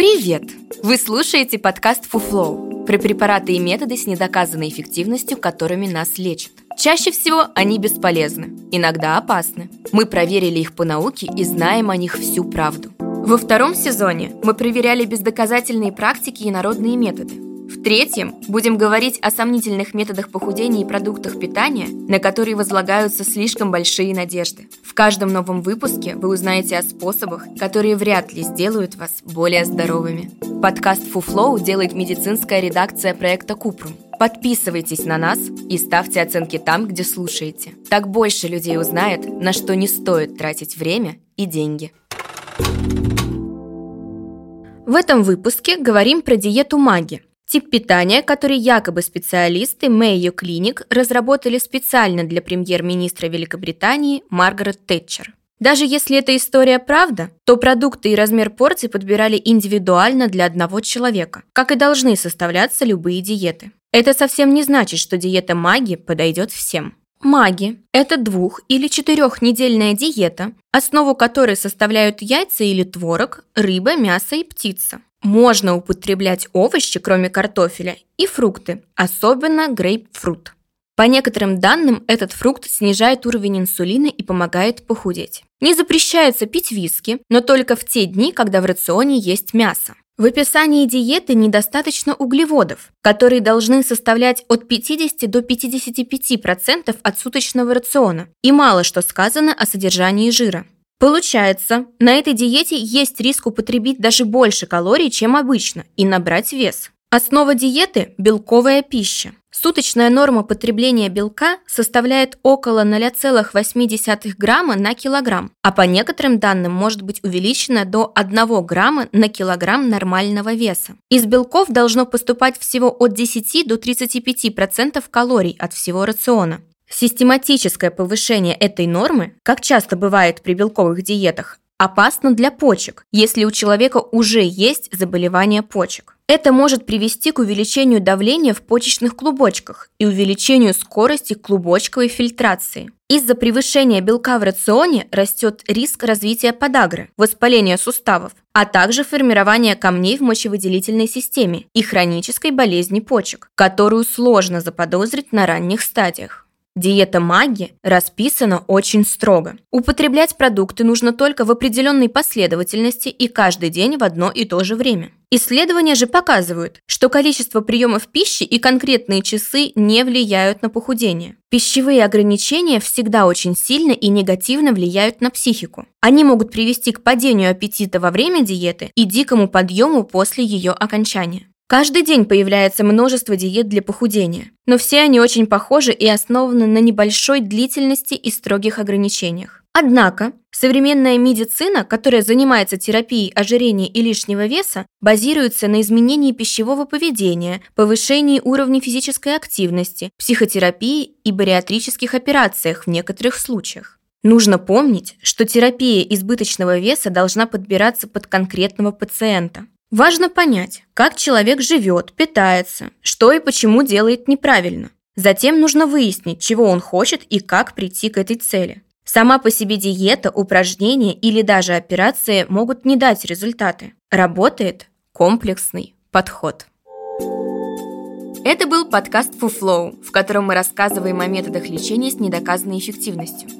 Привет! Вы слушаете подкаст «Фуфлоу» про препараты и методы с недоказанной эффективностью, которыми нас лечат. Чаще всего они бесполезны, иногда опасны. Мы проверили их по науке и знаем о них всю правду. Во втором сезоне мы проверяли бездоказательные практики и народные методы – в-третьем, будем говорить о сомнительных методах похудения и продуктах питания, на которые возлагаются слишком большие надежды. В каждом новом выпуске вы узнаете о способах, которые вряд ли сделают вас более здоровыми. Подкаст «Фуфлоу» делает медицинская редакция проекта «Купрум». Подписывайтесь на нас и ставьте оценки там, где слушаете. Так больше людей узнает, на что не стоит тратить время и деньги. В этом выпуске говорим про диету маги – Тип питания, который якобы специалисты Мэйо Клиник разработали специально для премьер-министра Великобритании Маргарет Тэтчер. Даже если эта история правда, то продукты и размер порций подбирали индивидуально для одного человека, как и должны составляться любые диеты. Это совсем не значит, что диета маги подойдет всем. Маги – это двух- или четырехнедельная диета, основу которой составляют яйца или творог, рыба, мясо и птица. Можно употреблять овощи, кроме картофеля, и фрукты, особенно грейпфрут. По некоторым данным, этот фрукт снижает уровень инсулина и помогает похудеть. Не запрещается пить виски, но только в те дни, когда в рационе есть мясо. В описании диеты недостаточно углеводов, которые должны составлять от 50 до 55% от суточного рациона, и мало что сказано о содержании жира. Получается, на этой диете есть риск употребить даже больше калорий, чем обычно, и набрать вес. Основа диеты – белковая пища. Суточная норма потребления белка составляет около 0,8 грамма на килограмм, а по некоторым данным может быть увеличена до 1 грамма на килограмм нормального веса. Из белков должно поступать всего от 10 до 35% калорий от всего рациона. Систематическое повышение этой нормы, как часто бывает при белковых диетах, опасно для почек, если у человека уже есть заболевание почек. Это может привести к увеличению давления в почечных клубочках и увеличению скорости клубочковой фильтрации. Из-за превышения белка в рационе растет риск развития подагры, воспаления суставов, а также формирования камней в мочевыделительной системе и хронической болезни почек, которую сложно заподозрить на ранних стадиях. Диета маги расписана очень строго. Употреблять продукты нужно только в определенной последовательности и каждый день в одно и то же время. Исследования же показывают, что количество приемов пищи и конкретные часы не влияют на похудение. Пищевые ограничения всегда очень сильно и негативно влияют на психику. Они могут привести к падению аппетита во время диеты и дикому подъему после ее окончания. Каждый день появляется множество диет для похудения, но все они очень похожи и основаны на небольшой длительности и строгих ограничениях. Однако, современная медицина, которая занимается терапией ожирения и лишнего веса, базируется на изменении пищевого поведения, повышении уровня физической активности, психотерапии и бариатрических операциях в некоторых случаях. Нужно помнить, что терапия избыточного веса должна подбираться под конкретного пациента. Важно понять, как человек живет, питается, что и почему делает неправильно. Затем нужно выяснить, чего он хочет и как прийти к этой цели. Сама по себе диета, упражнения или даже операции могут не дать результаты. Работает комплексный подход. Это был подкаст Фуфлоу, в котором мы рассказываем о методах лечения с недоказанной эффективностью.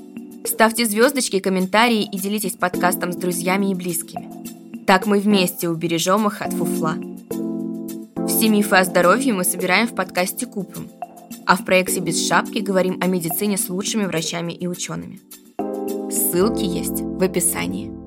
Ставьте звездочки, комментарии и делитесь подкастом с друзьями и близкими. Так мы вместе убережем их от фуфла. Все мифы о здоровье мы собираем в подкасте «Купрум», а в проекте «Без шапки» говорим о медицине с лучшими врачами и учеными. Ссылки есть в описании.